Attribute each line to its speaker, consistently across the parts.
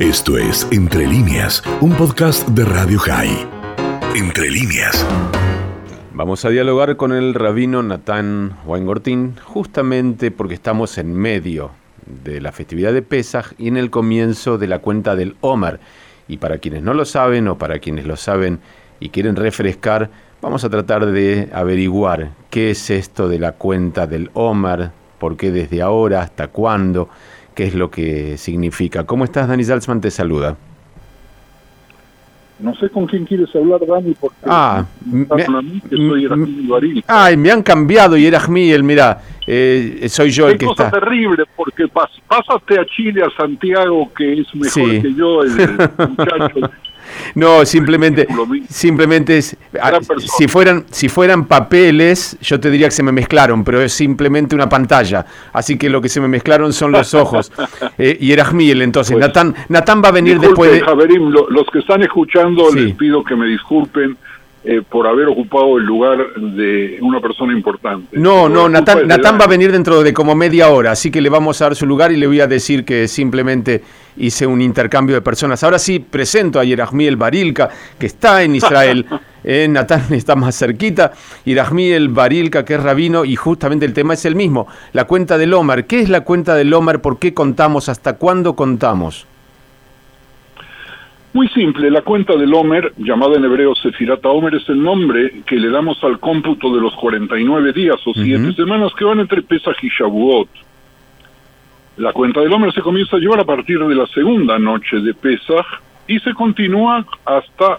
Speaker 1: Esto es Entre líneas, un podcast de Radio High. Entre líneas.
Speaker 2: Vamos a dialogar con el rabino Natán Weingortin justamente porque estamos en medio de la festividad de Pesach y en el comienzo de la cuenta del Omer. Y para quienes no lo saben o para quienes lo saben y quieren refrescar, vamos a tratar de averiguar qué es esto de la cuenta del Omer, por qué desde ahora, hasta cuándo, qué es lo que significa. ¿Cómo estás, Dani Salzman? Te saluda.
Speaker 3: No sé con quién quieres hablar, Dani, porque
Speaker 2: ah,
Speaker 3: me, que soy.
Speaker 2: Ay, me han cambiado y eras Miguel, mira, eh, soy yo el que
Speaker 3: cosa
Speaker 2: está.
Speaker 3: terrible, porque pas, pásaste a Chile, a Santiago, que es mejor que yo, el muchacho.
Speaker 2: No, simplemente, simplemente es, ah, si fueran, si fueran papeles, yo te diría que se me mezclaron, pero es simplemente una pantalla. Así que lo que se me mezclaron son los ojos. eh, y era Miel, entonces. Pues, Natán, Natán va a venir después de.
Speaker 3: Javerim, los que están escuchando, les pido que me disculpen eh, por haber ocupado el lugar de una persona importante.
Speaker 2: No, no, Natán, va a venir dentro de como media hora, así que le vamos a dar su lugar y le voy a decir que simplemente hice un intercambio de personas. Ahora sí, presento a Yerahmiel Barilka, que está en Israel. Eh, Natán está más cerquita. Yerahmiel Barilka, que es rabino, y justamente el tema es el mismo. La cuenta del Omar. ¿Qué es la cuenta del Omar? ¿Por qué contamos? ¿Hasta cuándo contamos?
Speaker 3: Muy simple, la cuenta del Homer, llamada en hebreo Sefirata Homer, es el nombre que le damos al cómputo de los 49 días o siete semanas que van entre Pesach y Shavuot. La cuenta del Homer se comienza a llevar a partir de la segunda noche de Pesach y se continúa hasta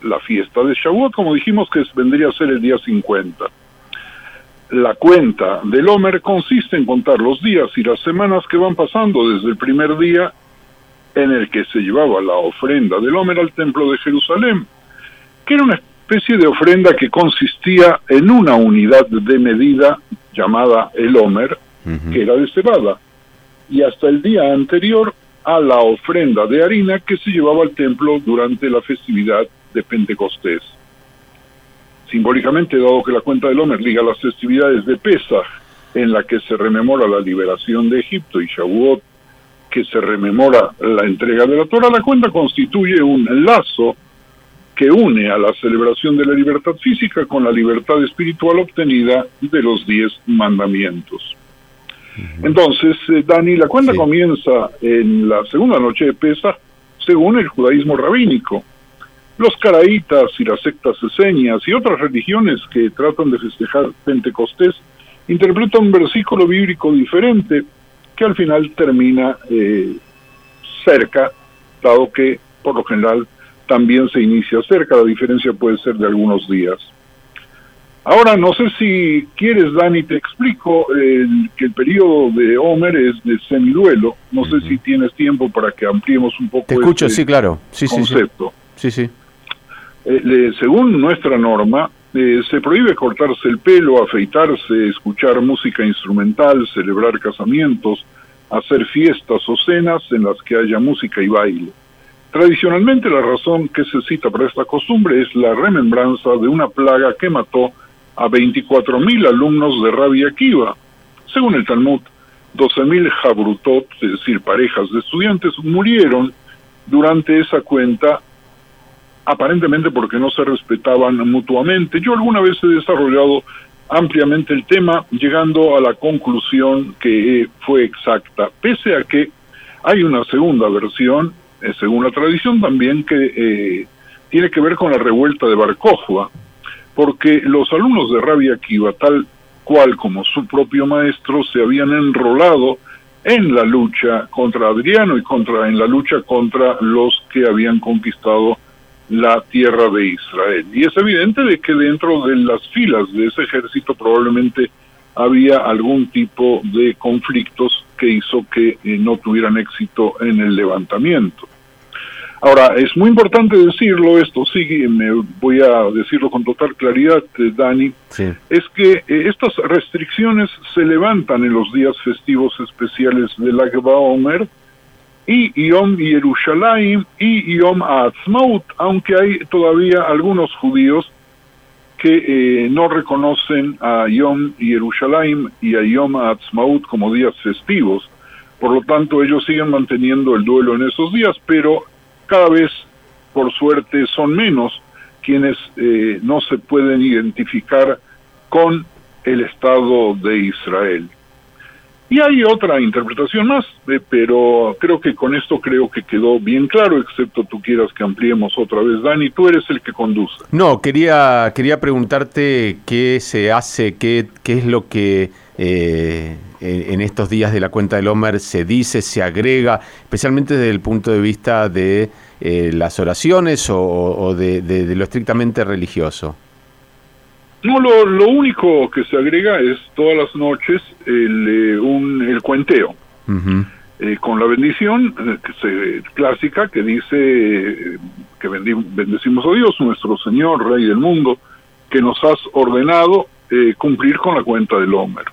Speaker 3: la fiesta de Shavuot, como dijimos que vendría a ser el día 50. La cuenta del Homer consiste en contar los días y las semanas que van pasando desde el primer día en el que se llevaba la ofrenda del Homer al templo de Jerusalén, que era una especie de ofrenda que consistía en una unidad de medida llamada el Homer, que era de cebada, y hasta el día anterior a la ofrenda de harina que se llevaba al templo durante la festividad de Pentecostés. Simbólicamente, dado que la cuenta del Homer liga las festividades de Pesach, en la que se rememora la liberación de Egipto, y Shavuot, que se rememora la entrega de la Torah, la cuenta constituye un lazo que une a la celebración de la libertad física con la libertad espiritual obtenida de los diez mandamientos. Entonces, eh, Dani, la cuenta comienza en la segunda noche de Pesa, según el judaísmo rabínico. Los caraítas y las sectas eseñas y otras religiones que tratan de festejar Pentecostés interpretan un versículo bíblico diferente que al final termina eh, cerca, dado que por lo general también se inicia cerca, la diferencia puede ser de algunos días. Ahora, no sé si quieres, Dani, te explico que el periodo de Homer es de semiduelo. No sé si tienes tiempo para que ampliemos un poco
Speaker 2: Te escucho, este sí, claro. Sí,
Speaker 3: concepto.
Speaker 2: Sí, sí.
Speaker 3: Eh, según nuestra norma, eh, se prohíbe cortarse el pelo, afeitarse, escuchar música instrumental, celebrar casamientos, hacer fiestas o cenas en las que haya música y baile. Tradicionalmente la razón que se cita para esta costumbre es la remembranza de una plaga que mató a 24.000 alumnos de Rabbi Akiva. Según el Talmud, 12.000 jabrutot, es decir, parejas de estudiantes, murieron durante esa cuenta aparentemente porque no se respetaban mutuamente. Yo alguna vez he desarrollado ampliamente el tema, llegando a la conclusión que fue exacta, pese a que hay una segunda versión, eh, según la tradición también, que eh, tiene que ver con la revuelta de Barcojua, porque los alumnos de Rabia Akiva, tal cual como su propio maestro, se habían enrolado en la lucha contra Adriano y contra en la lucha contra los que habían conquistado la tierra de Israel. Y es evidente de que dentro de las filas de ese ejército probablemente había algún tipo de conflictos que hizo que eh, no tuvieran éxito en el levantamiento. Ahora, es muy importante decirlo, esto sí, me voy a decirlo con total claridad, eh, Dani, es que eh, estas restricciones se levantan en los días festivos especiales del Agba Omer, y Yom Yerushalayim y Yom Ha'atzmaut, aunque hay todavía algunos judíos que eh, no reconocen a Yom Yerushalayim y a Yom Ha'atzmaut como días festivos, por lo tanto ellos siguen manteniendo el duelo en esos días, pero cada vez, por suerte, son menos quienes eh, no se pueden identificar con el Estado de Israel. Y hay otra interpretación más, eh, pero creo que con esto creo que quedó bien claro, excepto tú quieras que ampliemos otra vez. Dani, tú eres el que conduce.
Speaker 2: No, quería, quería preguntarte qué se hace, qué, qué es lo que eh, en estos días de la cuenta del Homer se dice, se agrega, especialmente desde el punto de vista de eh, las oraciones o, de lo estrictamente religioso.
Speaker 3: No, lo, lo único que se agrega es todas las noches el, eh, un, el cuenteo. Eh, con la bendición que se, clásica que dice que bendecimos a Dios, nuestro Señor, Rey del mundo, que nos has ordenado cumplir con la cuenta del Homer.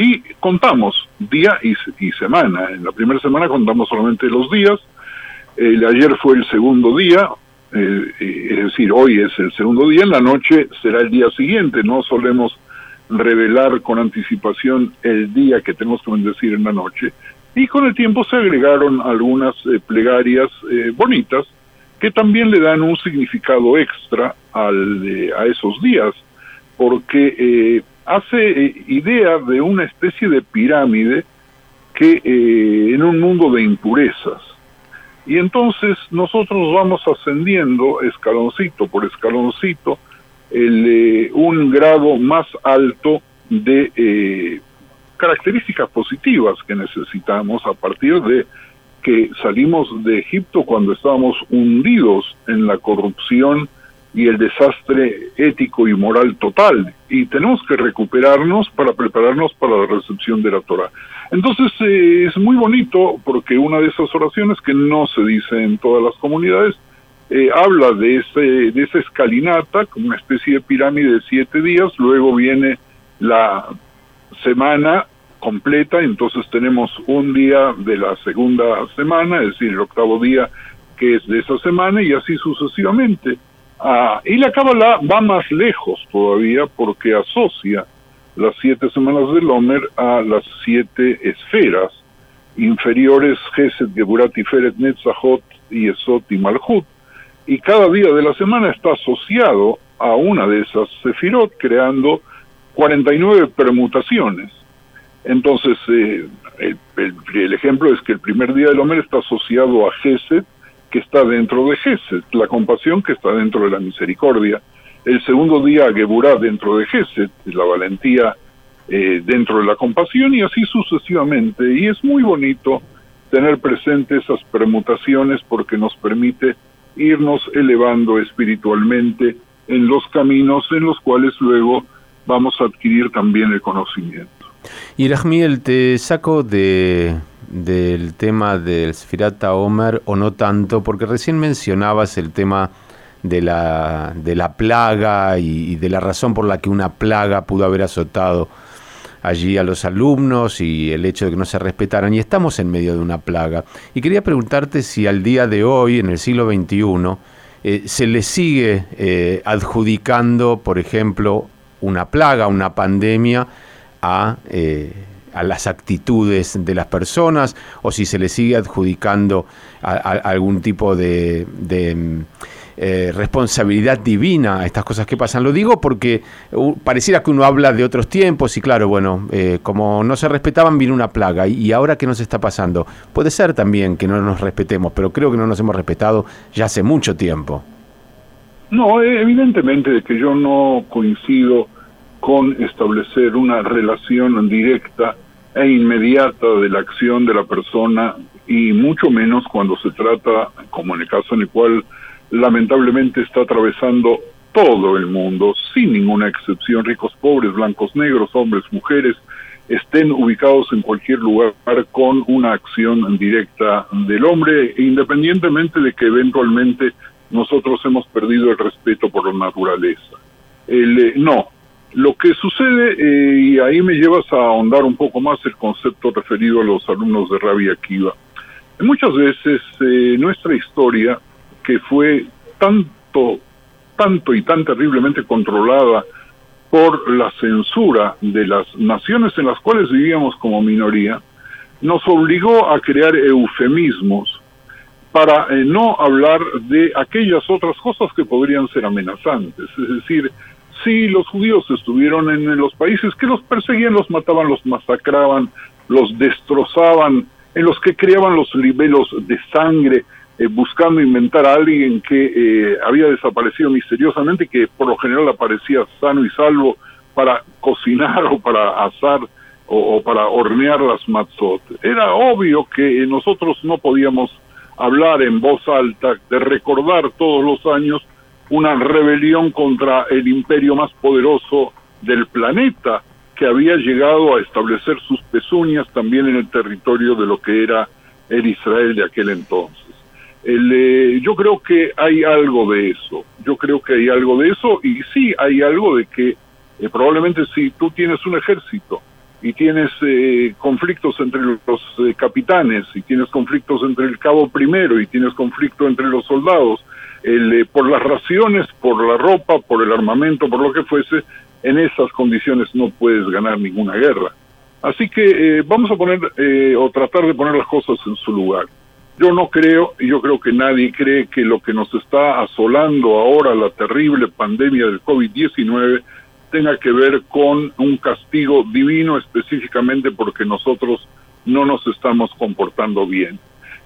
Speaker 3: Y contamos día y, semana. En la primera semana contamos solamente los días. El ayer fue el segundo día, eh, es decir, hoy es el segundo día, en la noche será el día siguiente, no solemos revelar con anticipación el día que tenemos que bendecir en la noche, y con el tiempo se agregaron algunas eh, plegarias eh, bonitas que también le dan un significado extra al, a esos días, porque hace idea de una especie de pirámide que en un mundo de impurezas, y entonces nosotros vamos ascendiendo escaloncito por escaloncito el, eh, un grado más alto de eh, características positivas que necesitamos a partir de que salimos de Egipto cuando estábamos hundidos en la corrupción y el desastre ético y moral total y tenemos que recuperarnos para prepararnos para la recepción de la Torah. Entonces eh, es muy bonito porque una de esas oraciones que no se dice en todas las comunidades eh, habla de, ese, de esa escalinata como una especie de pirámide de siete días, luego viene la semana completa, entonces tenemos un día de la segunda semana, es decir, el octavo día que es de esa semana y así sucesivamente. Ah, y la Cábala va más lejos todavía porque asocia las siete semanas del Homer a las siete esferas inferiores, Gesed, Geburat, Tiferet, Netzachot, y Esot y Malhut. Y cada día de la semana está asociado a una de esas sefirot, creando 49 permutaciones. Entonces, eh, el, el, ejemplo es que el primer día del Homer está asociado a Gesed, que está dentro de Gesed, la compasión que está dentro de la misericordia. El segundo día, Geburah dentro de Gesed, la valentía eh, dentro de la compasión y así sucesivamente. Y es muy bonito tener presente esas permutaciones porque nos permite irnos elevando espiritualmente en los caminos en los cuales luego vamos a adquirir también el conocimiento.
Speaker 2: Y Rajmiel, te saco de, del tema del Sfirata Omer o no tanto, porque recién mencionabas el tema de la, de la plaga y, de la razón por la que una plaga pudo haber azotado allí a los alumnos y el hecho de que no se respetaran. Y estamos en medio de una plaga. Y quería preguntarte si al día de hoy, en el siglo XXI, eh, se le sigue eh, adjudicando, por ejemplo, una plaga, una pandemia a... Eh, a las actitudes de las personas o si se le sigue adjudicando a, algún tipo de, eh, responsabilidad divina a estas cosas que pasan. Lo digo porque pareciera que uno habla de otros tiempos y claro, bueno, eh, como no se respetaban vino una plaga y, ahora qué nos está pasando. Puede ser también que no nos respetemos, pero creo que no nos hemos respetado ya hace mucho tiempo.
Speaker 3: No, evidentemente que yo no coincido con establecer una relación directa e inmediata de la acción de la persona y mucho menos cuando se trata, como en el caso en el cual lamentablemente está atravesando todo el mundo, sin ninguna excepción, ricos, pobres, blancos, negros, hombres, mujeres, estén ubicados en cualquier lugar con una acción directa del hombre, independientemente de que eventualmente nosotros hemos perdido el respeto por la naturaleza. El, eh, no, lo que sucede, eh, y ahí me llevas a ahondar un poco más el concepto referido a los alumnos de Rabia Akiva. Muchas veces eh, nuestra historia, que fue tanto, tanto y tan terriblemente controlada por la censura de las naciones en las cuales vivíamos como minoría, nos obligó a crear eufemismos para eh, no hablar de aquellas otras cosas que podrían ser amenazantes. Es decir, si los judíos estuvieron en, los países que los perseguían, los mataban, los masacraban, los destrozaban, en los que creaban los libelos de sangre, eh, buscando inventar a alguien que eh, había desaparecido misteriosamente que por lo general aparecía sano y salvo para cocinar o para asar o, para hornear las matzot. Era obvio que nosotros no podíamos hablar en voz alta de recordar todos los años una rebelión contra el imperio más poderoso del planeta que había llegado a establecer sus pezuñas también en el territorio de lo que era el Israel de aquel entonces. Eh, yo creo que hay algo de eso, yo creo que hay algo de eso y sí hay algo de que eh, probablemente si tú tienes un ejército y tienes eh, conflictos entre los capitanes y tienes conflictos entre el cabo primero y tienes conflicto entre los soldados, el, por las raciones, por la ropa, por el armamento, por lo que fuese, en esas condiciones no puedes ganar ninguna guerra. Así que vamos a poner o tratar de poner las cosas en su lugar. Yo no creo, y yo creo que nadie cree que lo que nos está asolando ahora, la terrible pandemia del COVID-19, tenga que ver con un castigo divino específicamente porque nosotros no nos estamos comportando bien.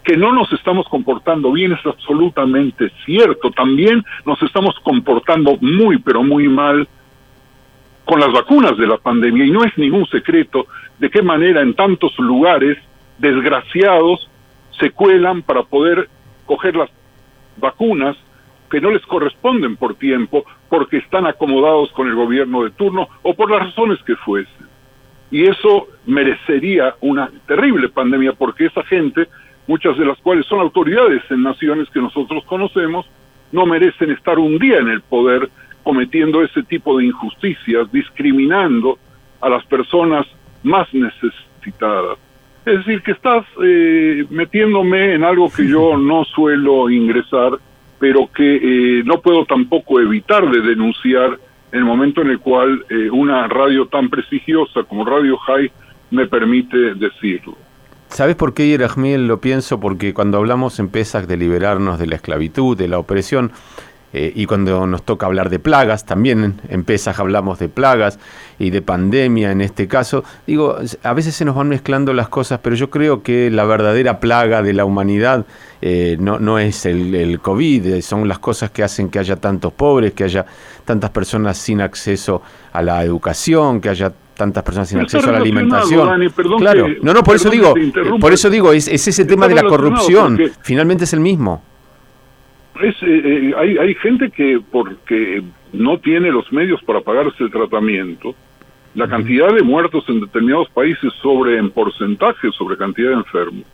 Speaker 3: Que no nos estamos comportando bien es absolutamente cierto. También nos estamos comportando muy, pero muy mal con las vacunas de la pandemia. Y no es ningún secreto de qué manera en tantos lugares desgraciados se cuelan para poder coger las vacunas que no les corresponden por tiempo, porque están acomodados con el gobierno de turno o por las razones que fuesen. Y eso merecería una terrible pandemia, porque esa gente, muchas de las cuales son autoridades en naciones que nosotros conocemos, no merecen estar un día en el poder cometiendo ese tipo de injusticias, discriminando a las personas más necesitadas. Es decir, que estás eh, metiéndome en algo que yo no suelo ingresar, pero que eh, no puedo tampoco evitar de denunciar en el momento en el cual eh, una radio tan prestigiosa como Radio High me permite decirlo.
Speaker 2: ¿Sabes por qué, Yerajmiel? Lo pienso porque cuando hablamos en Pesach de liberarnos de la esclavitud, de la opresión, eh, y cuando nos toca hablar de plagas, también en Pesaj hablamos de plagas y de pandemia en este caso. Digo, a veces se nos van mezclando las cosas, pero yo creo que la verdadera plaga de la humanidad eh, no, no es el, el, COVID, eh, son las cosas que hacen que haya tantos pobres, que haya tantas personas sin acceso a la educación, que haya tantas personas sin acceso a la alimentación. claro, no, no, por eso digo, por eso digo, es, es ese tema de la corrupción, finalmente es el mismo.
Speaker 3: Es, eh, eh, hay, hay gente que porque no tiene los medios para pagarse el tratamiento, la cantidad de muertos en determinados países sobre en porcentaje sobre cantidad de enfermos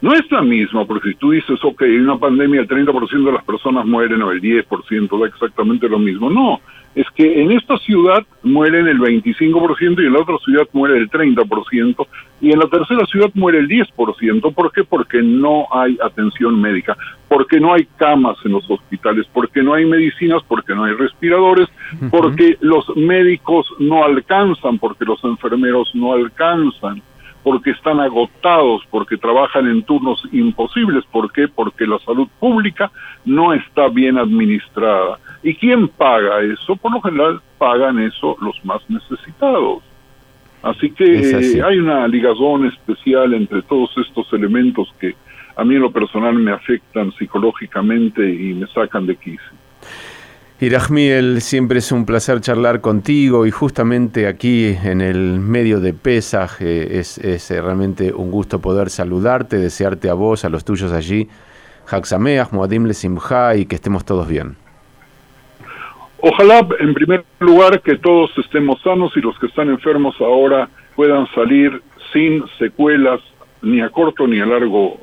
Speaker 3: no es la misma, porque si tú dices, ok, hay una pandemia, el 30% de las personas mueren o el 10% da exactamente lo mismo. No, es que en esta ciudad mueren el 25% y en la otra ciudad muere el 30% y en la tercera ciudad muere el 10%. ¿Por qué? Porque no hay atención médica, porque no hay camas en los hospitales, porque no hay medicinas, porque no hay respiradores, porque los médicos no alcanzan, porque los enfermeros no alcanzan porque están agotados, porque trabajan en turnos imposibles. ¿Por qué? Porque la salud pública no está bien administrada. ¿Y quién paga eso? Por lo general pagan eso los más necesitados. Así que hay una ligazón especial entre todos estos elementos que a mí en lo personal me afectan psicológicamente y me sacan de quicio.
Speaker 2: Irachmiel, siempre es un placer charlar contigo y justamente aquí en el medio de Pesaj eh, es, eh, realmente un gusto poder saludarte, desearte a vos, a los tuyos allí, Haxameach, Moadim Lesimha y que estemos todos bien.
Speaker 3: Ojalá, en primer lugar, que todos estemos sanos y los que están enfermos ahora puedan salir sin secuelas ni a corto ni a largo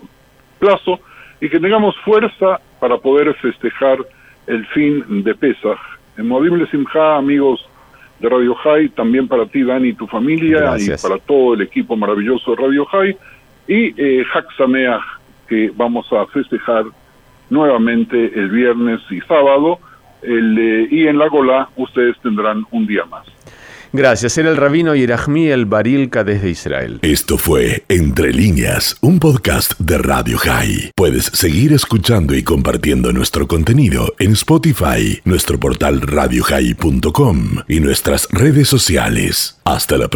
Speaker 3: plazo y que tengamos fuerza para poder festejar el fin de Pesach. En Modible Simha, amigos de Radio High, también para ti, Dani, y tu familia, y para todo el equipo maravilloso de Radio High, y eh, que vamos a festejar nuevamente el viernes y sábado, el, eh, y en la Gola ustedes tendrán un día más.
Speaker 2: Gracias. Era el rabino Yerahmi el Barilka desde Israel.
Speaker 1: Esto fue Entre líneas, un podcast de Radio High. Puedes seguir escuchando y compartiendo nuestro contenido en Spotify, nuestro portal radiohigh.com y nuestras redes sociales. Hasta la próxima.